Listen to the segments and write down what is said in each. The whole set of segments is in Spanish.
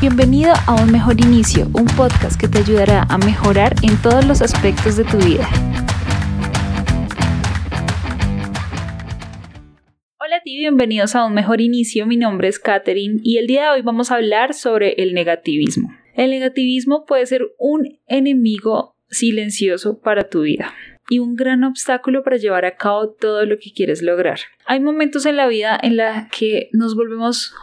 Bienvenido a Un Mejor Inicio, un podcast que te ayudará a mejorar en todos los aspectos de tu vida. Hola a ti, bienvenidos a Un Mejor Inicio. Mi nombre es Katherine y el día de hoy vamos a hablar sobre el negativismo. El negativismo puede ser un enemigo silencioso para tu vida y un gran obstáculo para llevar a cabo todo lo que quieres lograr. Hay momentos en la vida en los que nos volvemos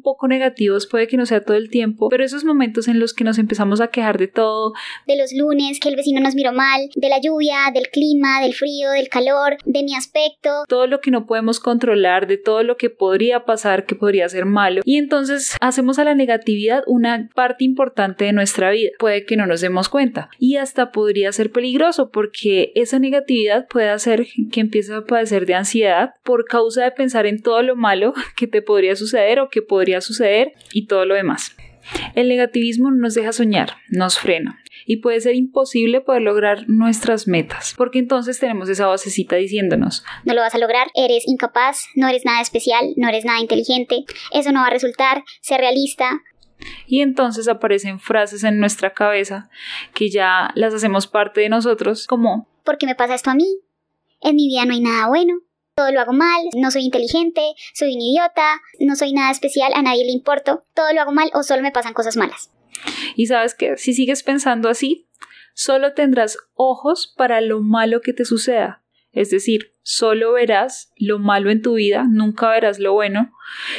un poco negativos, puede que no sea todo el tiempo, pero esos momentos en los que nos empezamos a quejar de todo. De los lunes, que el vecino nos miró mal, de la lluvia, del clima, del frío, del calor, de mi aspecto. Todo lo que no podemos controlar, de todo lo que podría pasar, que podría ser malo. Y entonces hacemos a la negatividad una parte importante de nuestra vida. Puede que no nos demos cuenta. Y hasta podría ser peligroso porque esa negatividad puede hacer que empieces a padecer de ansiedad por causa de pensar en todo lo malo que te podría suceder o que podría podría suceder y todo lo demás. El negativismo no nos deja soñar, nos frena y puede ser imposible poder lograr nuestras metas, porque entonces tenemos esa vocecita diciéndonos, no lo vas a lograr, eres incapaz, no eres nada especial, no eres nada inteligente, eso no va a resultar, sé realista. Y entonces aparecen frases en nuestra cabeza que ya las hacemos parte de nosotros como, ¿por qué me pasa esto a mí? En mi vida no hay nada bueno, todo lo hago mal, no soy inteligente, soy un idiota, no soy nada especial, a nadie le importo, todo lo hago mal o solo me pasan cosas malas. Y sabes que si sigues pensando así, solo tendrás ojos para lo malo que te suceda. Es decir, solo verás lo malo en tu vida, nunca verás lo bueno,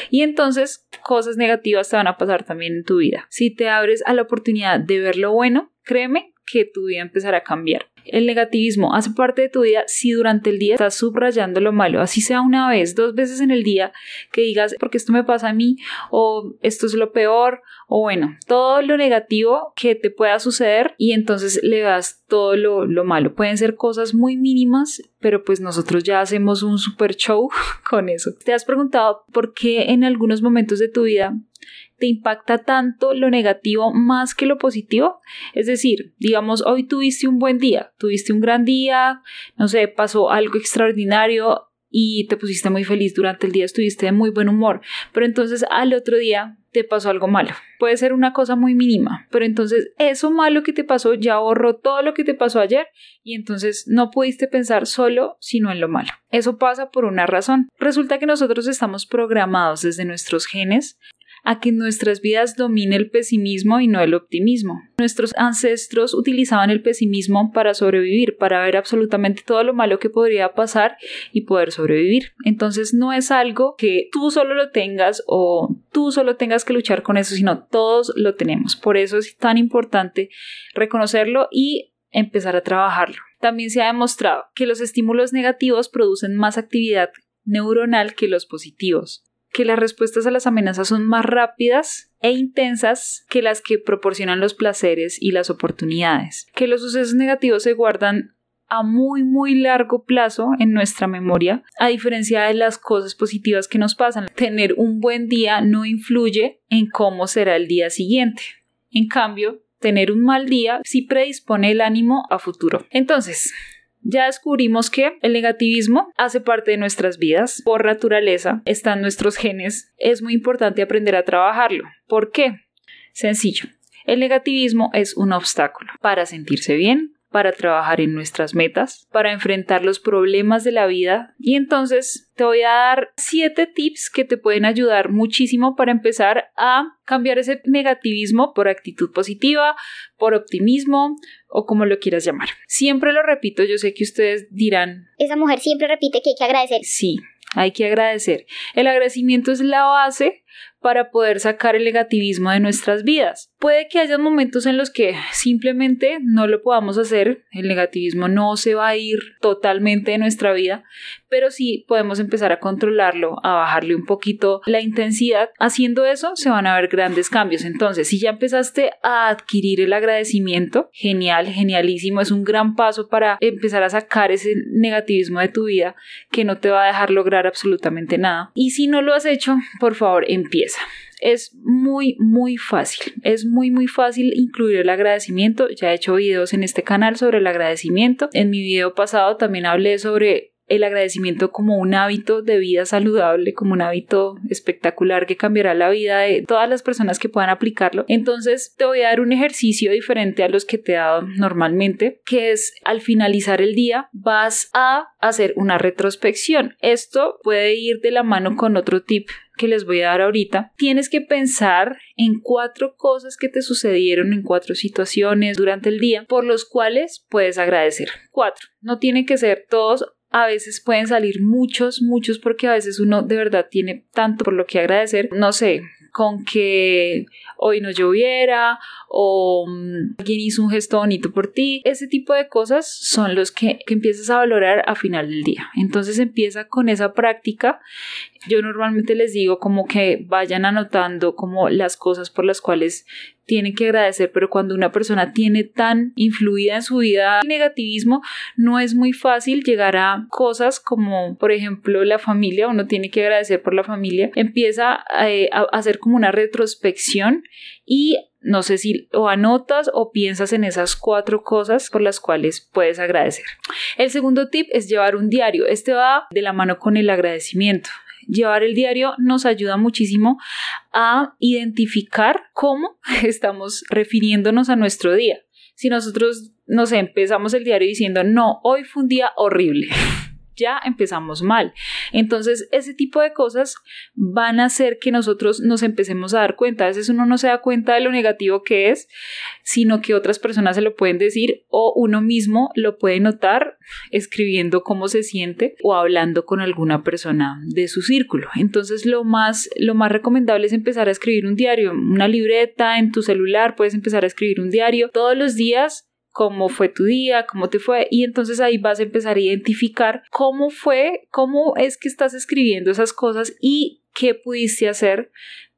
y entonces cosas negativas te van a pasar también en tu vida. Si te abres a la oportunidad de ver lo bueno, créeme que tu vida empezará a cambiar. El negativismo hace parte de tu vida si durante el día estás subrayando lo malo, así sea una vez, dos veces en el día, que digas, porque esto me pasa a mí, o esto es lo peor, o bueno, todo lo negativo que te pueda suceder y entonces le das todo lo, lo malo. Pueden ser cosas muy mínimas, pero pues nosotros ya hacemos un super show con eso. ¿Te has preguntado por qué en algunos momentos de tu vida te impacta tanto lo negativo más que lo positivo? Es decir, digamos, hoy tuviste un buen día, tuviste un gran día, no sé, pasó algo extraordinario y te pusiste muy feliz durante el día, estuviste de muy buen humor, pero entonces al otro día te pasó algo malo. Puede ser una cosa muy mínima, pero entonces eso malo que te pasó ya borró todo lo que te pasó ayer y entonces no pudiste pensar solo sino en lo malo. Eso pasa por una razón. Resulta que nosotros estamos programados desde nuestros genes a que nuestras vidas domine el pesimismo y no el optimismo. Nuestros ancestros utilizaban el pesimismo para sobrevivir, para ver absolutamente todo lo malo que podría pasar y poder sobrevivir. Entonces no es algo que tú solo lo tengas o tú solo tengas que luchar con eso, sino todos lo tenemos. Por eso es tan importante reconocerlo y empezar a trabajarlo. También se ha demostrado que los estímulos negativos producen más actividad neuronal que los positivos que las respuestas a las amenazas son más rápidas e intensas que las que proporcionan los placeres y las oportunidades, que los sucesos negativos se guardan a muy muy largo plazo en nuestra memoria, a diferencia de las cosas positivas que nos pasan. Tener un buen día no influye en cómo será el día siguiente. En cambio, tener un mal día sí predispone el ánimo a futuro. Entonces, ya descubrimos que el negativismo hace parte de nuestras vidas, por naturaleza, están nuestros genes, es muy importante aprender a trabajarlo. ¿Por qué? Sencillo. El negativismo es un obstáculo para sentirse bien, para trabajar en nuestras metas, para enfrentar los problemas de la vida. Y entonces te voy a dar siete tips que te pueden ayudar muchísimo para empezar a cambiar ese negativismo por actitud positiva, por optimismo o como lo quieras llamar. Siempre lo repito, yo sé que ustedes dirán... Esa mujer siempre repite que hay que agradecer. Sí, hay que agradecer. El agradecimiento es la base para poder sacar el negativismo de nuestras vidas. Puede que haya momentos en los que simplemente no lo podamos hacer, el negativismo no se va a ir totalmente de nuestra vida, pero sí podemos empezar a controlarlo, a bajarle un poquito la intensidad. Haciendo eso se van a ver grandes cambios. Entonces, si ya empezaste a adquirir el agradecimiento, genial, genialísimo, es un gran paso para empezar a sacar ese negativismo de tu vida que no te va a dejar lograr absolutamente nada. Y si no lo has hecho, por favor, empieza. Es muy, muy fácil. Es muy, muy fácil incluir el agradecimiento. Ya he hecho videos en este canal sobre el agradecimiento. En mi video pasado también hablé sobre el agradecimiento como un hábito de vida saludable, como un hábito espectacular que cambiará la vida de todas las personas que puedan aplicarlo. Entonces te voy a dar un ejercicio diferente a los que te he dado normalmente, que es al finalizar el día vas a hacer una retrospección. Esto puede ir de la mano con otro tip que les voy a dar ahorita, tienes que pensar en cuatro cosas que te sucedieron en cuatro situaciones durante el día por los cuales puedes agradecer. Cuatro. No tiene que ser todos a veces pueden salir muchos, muchos porque a veces uno de verdad tiene tanto por lo que agradecer. No sé, con que hoy no lloviera o mm, alguien hizo un gesto bonito por ti. Ese tipo de cosas son los que, que empiezas a valorar a final del día. Entonces empieza con esa práctica. Yo normalmente les digo como que vayan anotando como las cosas por las cuales tienen que agradecer, pero cuando una persona tiene tan influida en su vida negativismo, no es muy fácil llegar a cosas como, por ejemplo, la familia, uno tiene que agradecer por la familia, empieza eh, a hacer como una retrospección y no sé si o anotas o piensas en esas cuatro cosas por las cuales puedes agradecer. El segundo tip es llevar un diario. Este va de la mano con el agradecimiento. Llevar el diario nos ayuda muchísimo a identificar cómo estamos refiriéndonos a nuestro día. Si nosotros, nos empezamos el diario diciendo, no, hoy fue un día horrible. ya empezamos mal. Entonces, ese tipo de cosas van a hacer que nosotros nos empecemos a dar cuenta. A veces uno no se da cuenta de lo negativo que es, sino que otras personas se lo pueden decir o uno mismo lo puede notar escribiendo cómo se siente o hablando con alguna persona de su círculo. Entonces, lo más lo más recomendable es empezar a escribir un diario, una libreta en tu celular, puedes empezar a escribir un diario todos los días cómo fue tu día, cómo te fue, y entonces ahí vas a empezar a identificar cómo fue, cómo es que estás escribiendo esas cosas y qué pudiste hacer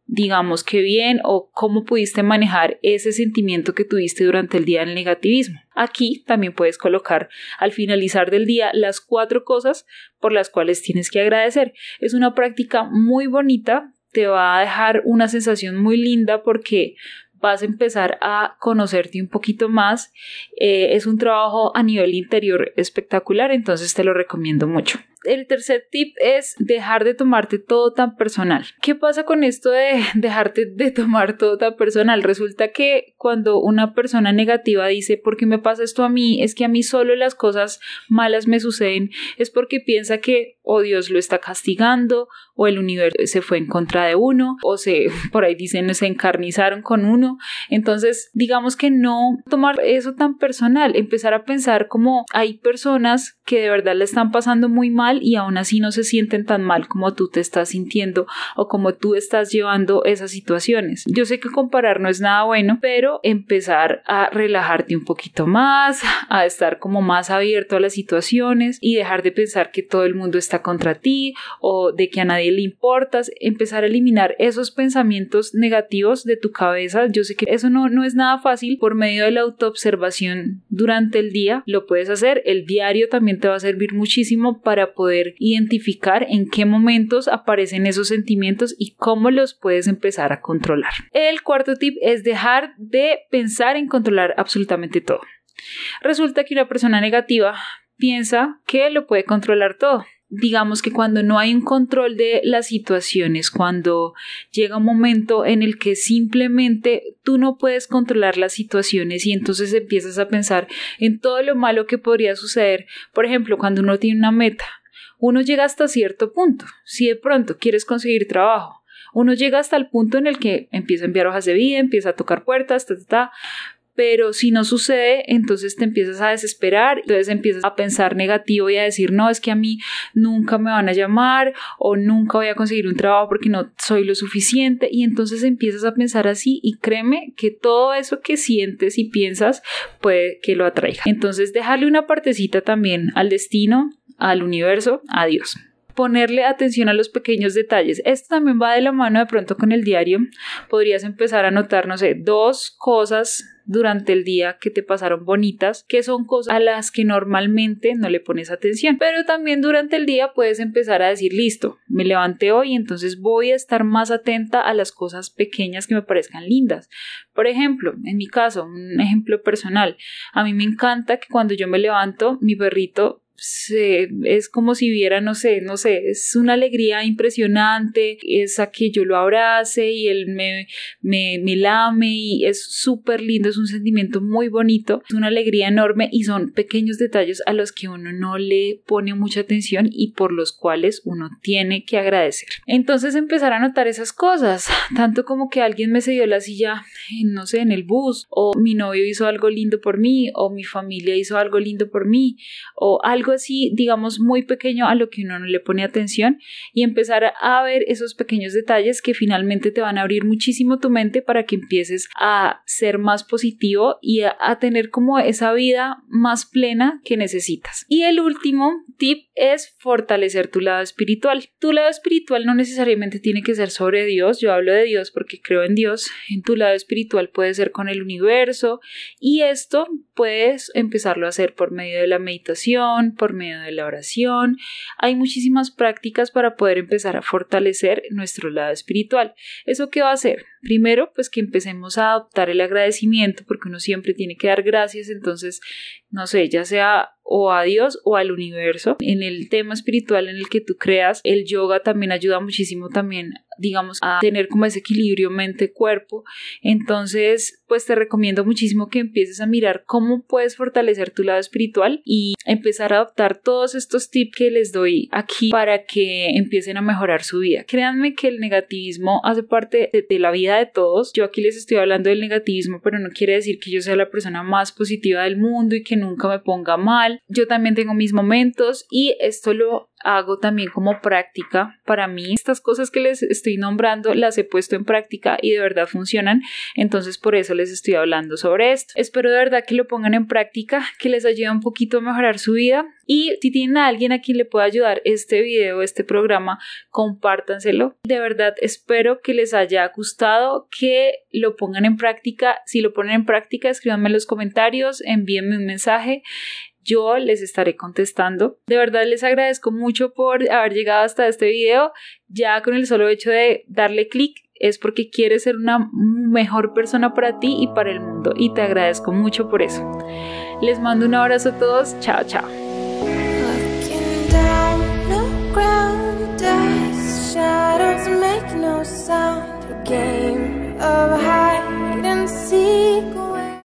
digamos que bien o cómo pudiste manejar ese sentimiento que tuviste durante el día del negativismo. Aquí también puedes colocar al finalizar del día las cuatro cosas por las cuales tienes que agradecer. Es una práctica muy bonita, te va a dejar una sensación muy linda porque vas a empezar a conocerte un poquito más. Eh, es un trabajo a nivel interior espectacular, entonces te lo recomiendo mucho el tercer tip es dejar de tomarte todo tan personal. ¿Qué pasa con esto de dejarte de tomar todo tan personal? Resulta que cuando una persona negativa dice, ¿por qué me pasa esto a mí? Es que a mí solo las cosas malas me suceden, es porque piensa que o Dios lo está castigando, o el universo se fue en contra de uno, o se, por ahí dicen, se encarnizaron con uno. Entonces, digamos que no tomar eso tan personal, empezar a pensar como hay personas que de verdad le están pasando muy mal y aún así no se sienten tan mal como tú te estás sintiendo o como tú estás llevando esas situaciones. Yo sé que comparar no es nada bueno, pero empezar a relajarte un poquito más, a estar como más abierto a las situaciones y dejar de pensar que todo el mundo está contra ti o de que a nadie le importas, empezar a eliminar esos pensamientos negativos de tu cabeza. Yo sé que eso no, no es nada fácil por medio de la autoobservación durante el día, lo puedes hacer, el diario también te va a servir muchísimo para poder poder identificar en qué momentos aparecen esos sentimientos y cómo los puedes empezar a controlar. El cuarto tip es dejar de pensar en controlar absolutamente todo. Resulta que una persona negativa piensa que lo puede controlar todo digamos que cuando no hay un control de las situaciones, cuando llega un momento en el que simplemente tú no puedes controlar las situaciones y entonces empiezas a pensar en todo lo malo que podría suceder, por ejemplo, cuando uno tiene una meta uno llega hasta cierto punto. Si de pronto quieres conseguir trabajo, uno llega hasta el punto en el que empieza a enviar hojas de vida, empieza a tocar puertas, ta, ta, ta, pero si no sucede, entonces te empiezas a desesperar, entonces empiezas a pensar negativo y a decir, no, es que a mí nunca me van a llamar o nunca voy a conseguir un trabajo porque no soy lo suficiente y entonces empiezas a pensar así y créeme que todo eso que sientes y piensas puede que lo atraiga. Entonces dejarle una partecita también al destino, al universo, a Dios ponerle atención a los pequeños detalles. Esto también va de la mano de pronto con el diario. Podrías empezar a notar, no sé, dos cosas durante el día que te pasaron bonitas, que son cosas a las que normalmente no le pones atención. Pero también durante el día puedes empezar a decir, listo, me levanté hoy, entonces voy a estar más atenta a las cosas pequeñas que me parezcan lindas. Por ejemplo, en mi caso, un ejemplo personal, a mí me encanta que cuando yo me levanto, mi perrito es como si viera, no sé, no sé, es una alegría impresionante, es a que yo lo abrace y él me, me, me lame y es súper lindo, es un sentimiento muy bonito, es una alegría enorme y son pequeños detalles a los que uno no le pone mucha atención y por los cuales uno tiene que agradecer. Entonces empezar a notar esas cosas, tanto como que alguien me cedió la silla, no sé, en el bus, o mi novio hizo algo lindo por mí, o mi familia hizo algo lindo por mí, o algo así, digamos, muy pequeño a lo que uno no le pone atención y empezar a ver esos pequeños detalles que finalmente te van a abrir muchísimo tu mente para que empieces a ser más positivo y a, tener como esa vida más plena que necesitas. Y el último tip es fortalecer tu lado espiritual. Tu lado espiritual no necesariamente tiene que ser sobre Dios, yo hablo de Dios porque creo en Dios, en tu lado espiritual puede ser con el universo y esto puedes empezarlo a hacer por medio de la meditación, por medio de la oración. Hay muchísimas prácticas para poder empezar a fortalecer nuestro lado espiritual. ¿Eso qué va a hacer? Primero, pues que empecemos a adoptar el agradecimiento, porque uno siempre tiene que dar gracias, entonces, no sé, ya sea o a Dios o al universo. En el tema espiritual en el que tú creas, el yoga también ayuda muchísimo también digamos, a tener como ese equilibrio mente-cuerpo. Entonces, pues te recomiendo muchísimo que empieces a mirar cómo puedes fortalecer tu lado espiritual y empezar a adoptar todos estos tips que les doy aquí para que empiecen a mejorar su vida. Créanme que el negativismo hace parte de, de la vida de todos. Yo aquí les estoy hablando del negativismo, pero no quiere decir que yo sea la persona más positiva del mundo y que nunca me ponga mal. Yo también tengo mis momentos y esto lo hago también como práctica para mí. Estas cosas que les estoy nombrando las he puesto en práctica y de verdad funcionan, entonces por eso les estoy hablando sobre esto. Espero de verdad que lo pongan en práctica, que les ayude un poquito a mejorar su vida y si tienen a alguien a quien le pueda ayudar este video, este programa, compártanselo. De verdad espero que les haya gustado, que lo pongan en práctica. Si lo ponen en práctica, escríbanme en los comentarios, envíenme un mensaje yo les estaré contestando. De verdad les agradezco mucho por haber llegado hasta este video. Ya con el solo hecho de darle clic es porque quieres ser una mejor persona para ti y para el mundo. Y te agradezco mucho por eso. Les mando un abrazo a todos. Chao, chao.